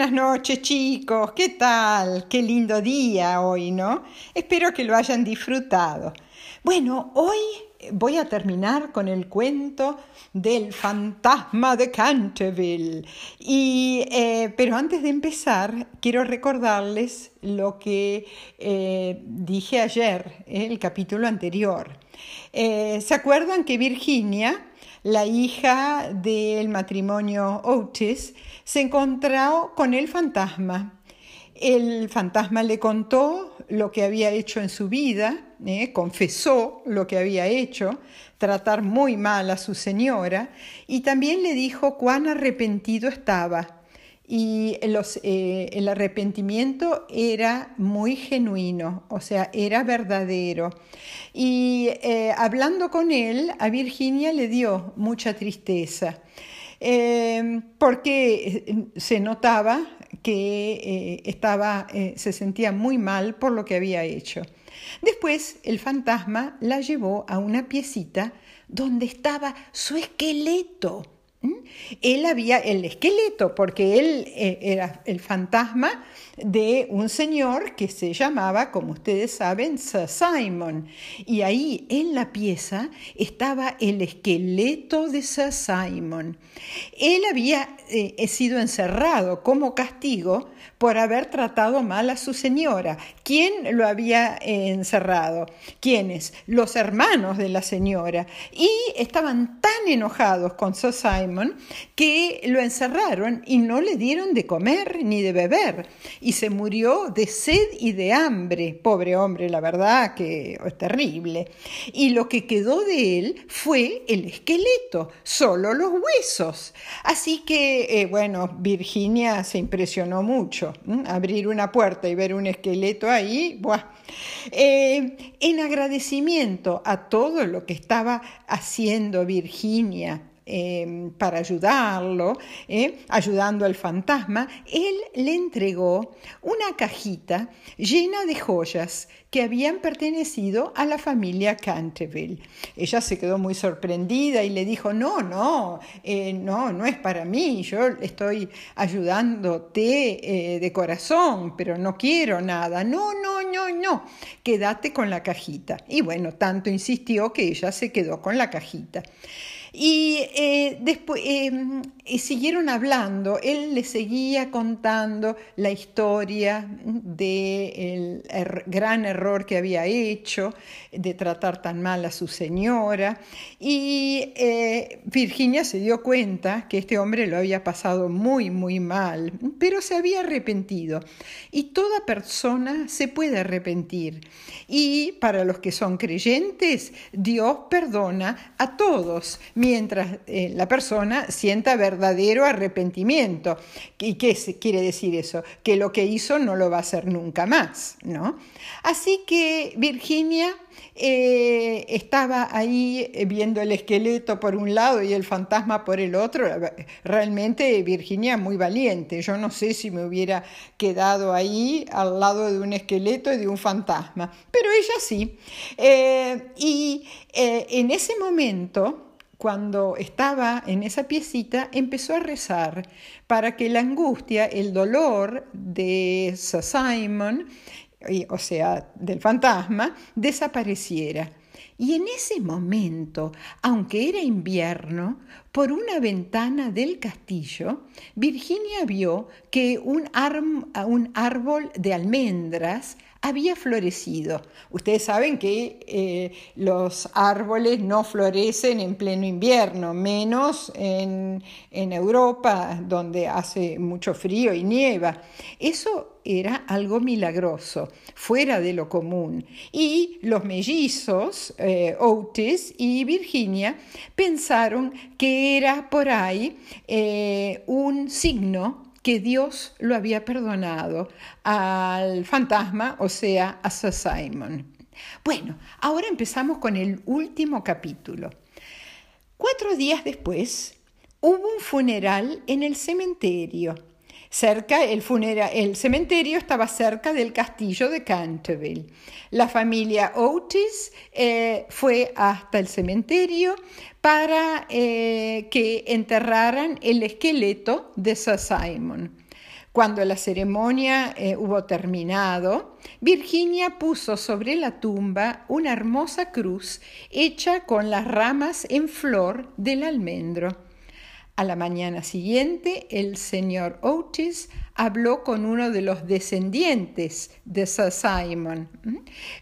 Buenas noches chicos, ¿qué tal? Qué lindo día hoy, ¿no? Espero que lo hayan disfrutado. Bueno, hoy voy a terminar con el cuento del fantasma de Canterville. Y, eh, pero antes de empezar, quiero recordarles lo que eh, dije ayer, el capítulo anterior. Eh, ¿Se acuerdan que Virginia la hija del matrimonio Otis, se encontró con el fantasma. El fantasma le contó lo que había hecho en su vida, ¿eh? confesó lo que había hecho, tratar muy mal a su señora, y también le dijo cuán arrepentido estaba y eh, el arrepentimiento era muy genuino, o sea, era verdadero. Y eh, hablando con él, a Virginia le dio mucha tristeza, eh, porque se notaba que estaba, se sentía muy mal por lo que había hecho. Después el fantasma la llevó a una piecita donde estaba su esqueleto. Él había el esqueleto, porque él eh, era el fantasma de un señor que se llamaba, como ustedes saben, Sir Simon. Y ahí en la pieza estaba el esqueleto de Sir Simon. Él había eh, sido encerrado como castigo por haber tratado mal a su señora. ¿Quién lo había eh, encerrado? ¿Quiénes? Los hermanos de la señora. Y estaban tan enojados con Sir Simon que lo encerraron y no le dieron de comer ni de beber. Y se murió de sed y de hambre. Pobre hombre, la verdad que es terrible. Y lo que quedó de él fue el esqueleto, solo los huesos. Así que, eh, bueno, Virginia se impresionó mucho abrir una puerta y ver un esqueleto ahí, eh, en agradecimiento a todo lo que estaba haciendo Virginia Em, para ayudarlo, eh, ayudando al fantasma, él le entregó una cajita llena de joyas que habían pertenecido a la familia Canterville. Ella se quedó muy sorprendida y le dijo, no, no, eh, no, no es para mí, yo estoy ayudándote eh, de corazón, pero no quiero nada. No, no, no, no, quédate con la cajita. Y bueno, tanto insistió que ella se quedó con la cajita. Y eh, después em, siguieron hablando, él le seguía contando la historia del gran error que había hecho de tratar tan mal a su señora. Y eh, Virginia se dio cuenta que este hombre lo había pasado muy, muy mal, pero se había arrepentido. Y toda persona se puede arrepentir. Y para los que son creyentes, Dios perdona a todos mientras eh, la persona sienta verdadero arrepentimiento. ¿Y qué quiere decir eso? Que lo que hizo no lo va a hacer nunca más, ¿no? Así que Virginia eh, estaba ahí eh, viendo el esqueleto por un lado y el fantasma por el otro. Realmente Virginia muy valiente. Yo no sé si me hubiera quedado ahí al lado de un esqueleto y de un fantasma, pero ella sí. y en ese momento cuando estaba en esa piecita, empezó a rezar para que la angustia, el dolor de Sir Simon, o sea, del fantasma, desapareciera. Y en ese momento, aunque era invierno, por una ventana del castillo, Virginia vio que un, un árbol de almendras había florecido. Ustedes saben que eh, los árboles no florecen en pleno invierno, menos en, en Europa, donde hace mucho frío y nieva. Eso era algo milagroso, fuera de lo común. Y los mellizos, eh, Otis y Virginia, pensaron que era por ahí eh, un signo que Dios lo había perdonado al fantasma, o sea, a Sir Simon. Bueno, ahora empezamos con el último capítulo. Cuatro días después hubo un funeral en el cementerio. Cerca, el, cementerio estaba cerca del castillo de Canterville. La familia Otis eh, fue hasta el cementerio para eh, que enterraran el esqueleto de Sir Simon. Cuando la ceremonia eh, hubo terminado, Virginia puso sobre la tumba una hermosa cruz hecha con las ramas en flor del almendro. A la mañana siguiente, el señor Otis habló con uno de los descendientes de Sir Simon,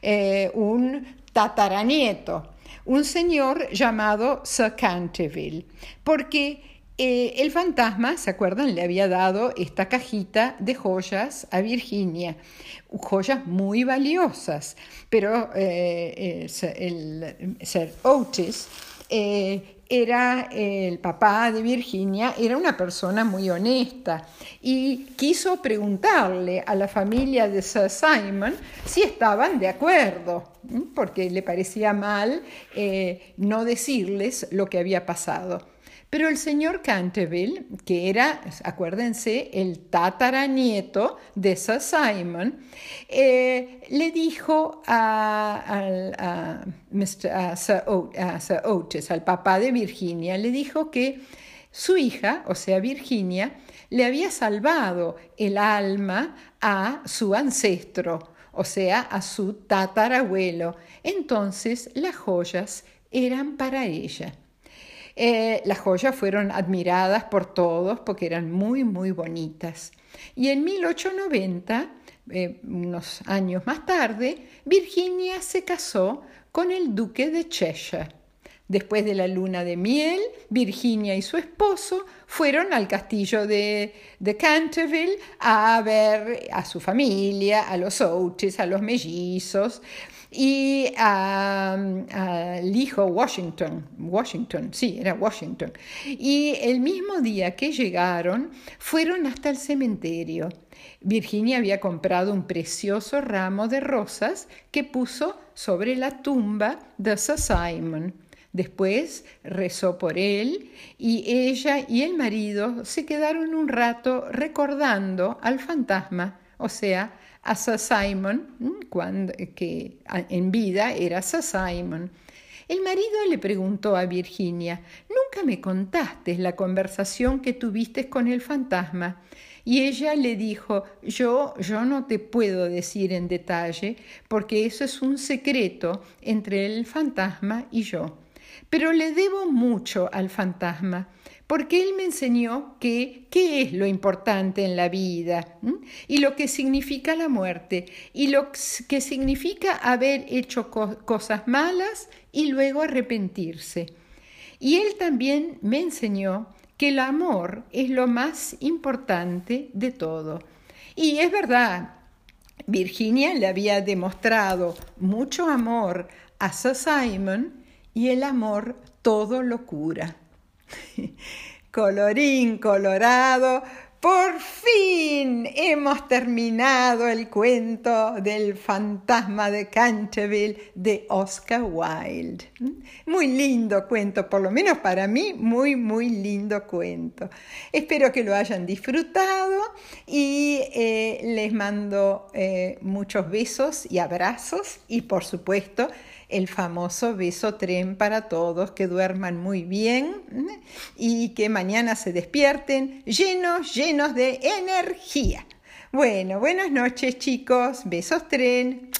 eh, un tataranieto, un señor llamado Sir Canterville, porque eh, el fantasma, ¿se acuerdan? Le había dado esta cajita de joyas a Virginia, joyas muy valiosas, pero eh, el Sir Otis era el papá de Virginia, era una persona muy honesta y quiso preguntarle a la familia de Sir Simon si estaban de acuerdo, porque le parecía mal eh, no decirles lo que había pasado. Pero el señor Canterville, que era, acuérdense, el tataranieto de Sir Simon, eh, le dijo a, Sir Otis, al papá de Virginia, le dijo que su hija, o sea, Virginia, le había salvado el alma a su ancestro, o sea, a su tatarabuelo. Entonces las joyas eran para ella. Eh, las joyas fueron admiradas por todos porque eran muy, muy bonitas. Y en 1890, eh, unos años más tarde, Virginia se casó con el duque de Cheshire. Después de la luna de miel, Virginia y su esposo fueron al castillo de, de, Canterville a ver a su familia, a los Oates, a los mellizos y al hijo Washington, Washington, sí, era Washington. Y el mismo día que llegaron, fueron hasta el cementerio. Virginia había comprado un precioso ramo de rosas que puso sobre la tumba de Sir Simon. Después rezó por él y ella y el marido se quedaron un rato recordando al fantasma, o sea, a Sir Simon, cuando, que en vida era Sir Simon. El marido le preguntó a Virginia, Nunca me contaste la conversación que tuviste con el fantasma. Y ella le dijo, yo, yo no te puedo decir en detalle, porque eso es un secreto entre el fantasma y yo. Pero le debo mucho al fantasma porque él me enseñó que qué es lo importante en la vida y lo que significa la muerte y lo que significa haber hecho cosas malas y luego arrepentirse. Y él también me enseñó que el amor es lo más importante de todo. Y es verdad, Virginia le había demostrado mucho amor a Sir Simon y el amor todo lo cura. Colorín colorado, por fin hemos terminado el cuento del fantasma de Canterville de Oscar Wilde. Muy lindo cuento, por lo menos para mí, muy, muy lindo cuento. Espero que lo hayan disfrutado y eh, les mando eh, muchos besos y abrazos y por supuesto el famoso beso tren para todos, que duerman muy bien y que mañana se despierten llenos, llenos de energía. Bueno, buenas noches chicos, besos tren.